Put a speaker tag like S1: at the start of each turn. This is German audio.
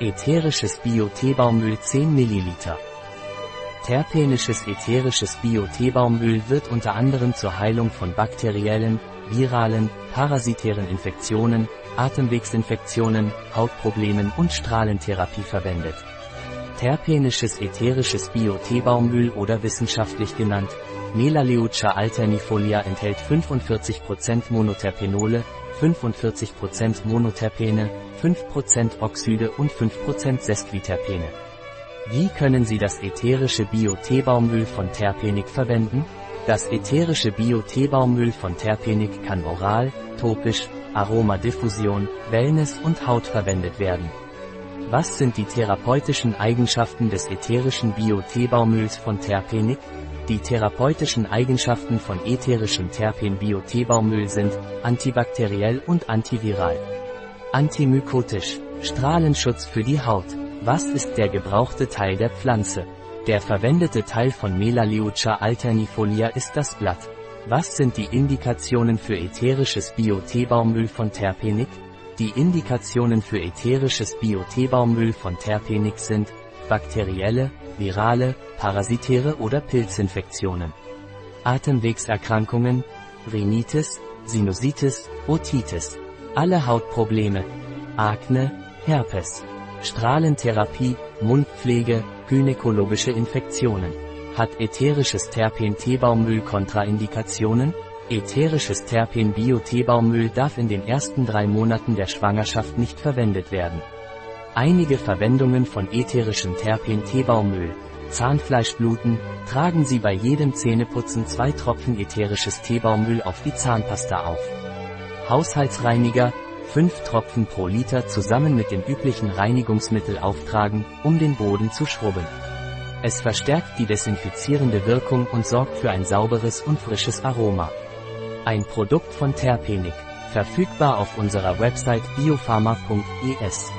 S1: Ätherisches Bio-Teebaumöl 10 ml. Terpenisches ätherisches Bio-Teebaumöl wird unter anderem zur Heilung von bakteriellen, viralen, parasitären Infektionen, Atemwegsinfektionen, Hautproblemen und Strahlentherapie verwendet. Terpenisches ätherisches Bio-Teebaumöl oder wissenschaftlich genannt, Melaleuca alternifolia enthält 45% Monoterpenole, 45% Monoterpene, 5% Oxide und 5% Sesquiterpene. Wie können Sie das ätherische Bio-Teebaumöl von Terpenik verwenden? Das ätherische Bio-Teebaumöl von Terpenik kann oral, topisch, Aromadiffusion, Wellness und Haut verwendet werden. Was sind die therapeutischen Eigenschaften des ätherischen Bio-Teebaumöls von Terpenik? Die therapeutischen Eigenschaften von ätherischem Terpen-Bio-Teebaumöl sind antibakteriell und antiviral. Antimykotisch, Strahlenschutz für die Haut. Was ist der gebrauchte Teil der Pflanze? Der verwendete Teil von Melaleuca alternifolia ist das Blatt. Was sind die Indikationen für ätherisches Bio-Teebaumöl von Terpenik? Die Indikationen für ätherisches Bio-Teebaumöl von Terpenik sind bakterielle, virale, parasitäre oder Pilzinfektionen. Atemwegserkrankungen, Rhinitis, Sinusitis, Otitis. Alle Hautprobleme, Akne, Herpes. Strahlentherapie, Mundpflege, gynäkologische Infektionen. Hat ätherisches Terpen-Teebaumöl Kontraindikationen? Ätherisches Terpen-Bio-Teebaumöl darf in den ersten drei Monaten der Schwangerschaft nicht verwendet werden. Einige Verwendungen von ätherischem Terpen-Teebaumöl. Zahnfleischbluten, tragen Sie bei jedem Zähneputzen zwei Tropfen ätherisches Teebaumöl auf die Zahnpasta auf. Haushaltsreiniger, 5 Tropfen pro Liter zusammen mit dem üblichen Reinigungsmittel auftragen, um den Boden zu schrubben. Es verstärkt die desinfizierende Wirkung und sorgt für ein sauberes und frisches Aroma. Ein Produkt von Terpenik, verfügbar auf unserer Website biopharma.es.